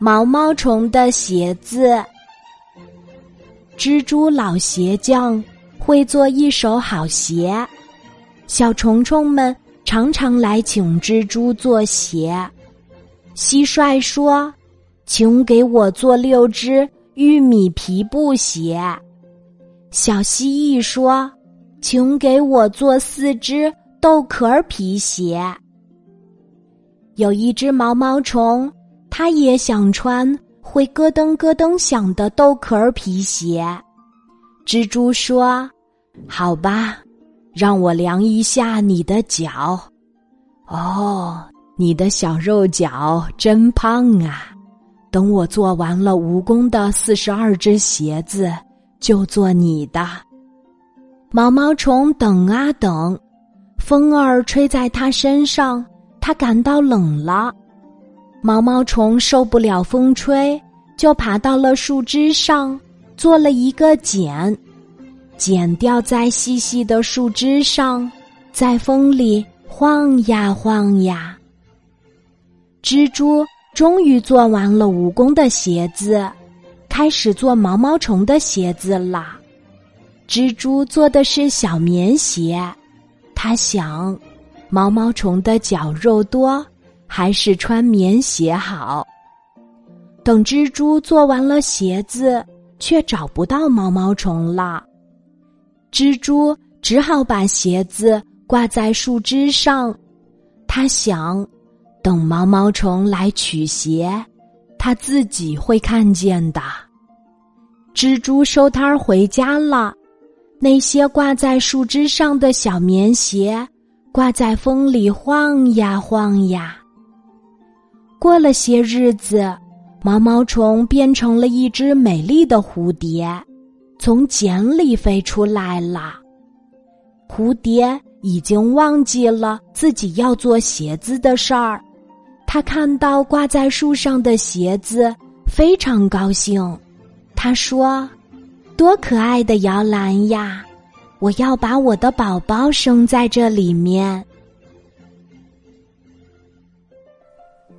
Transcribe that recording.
毛毛虫的鞋子。蜘蛛老鞋匠会做一手好鞋，小虫虫们常常来请蜘蛛做鞋。蟋蟀说：“请给我做六只玉米皮布鞋。”小蜥蜴说：“请给我做四只豆壳皮鞋。”有一只毛毛虫。他也想穿会咯噔咯噔响的豆壳皮鞋。蜘蛛说：“好吧，让我量一下你的脚。哦，你的小肉脚真胖啊！等我做完了蜈蚣的四十二只鞋子，就做你的。”毛毛虫等啊等，风儿吹在它身上，它感到冷了。毛毛虫受不了风吹，就爬到了树枝上，做了一个茧。茧掉在细细的树枝上，在风里晃呀晃呀。蜘蛛终于做完了蜈蚣的鞋子，开始做毛毛虫的鞋子啦。蜘蛛做的是小棉鞋，他想，毛毛虫的脚肉多。还是穿棉鞋好。等蜘蛛做完了鞋子，却找不到毛毛虫了。蜘蛛只好把鞋子挂在树枝上。他想，等毛毛虫来取鞋，他自己会看见的。蜘蛛收摊儿回家了。那些挂在树枝上的小棉鞋，挂在风里晃呀晃呀。过了些日子，毛毛虫变成了一只美丽的蝴蝶，从茧里飞出来了。蝴蝶已经忘记了自己要做鞋子的事儿，它看到挂在树上的鞋子，非常高兴。他说：“多可爱的摇篮呀！我要把我的宝宝生在这里面。”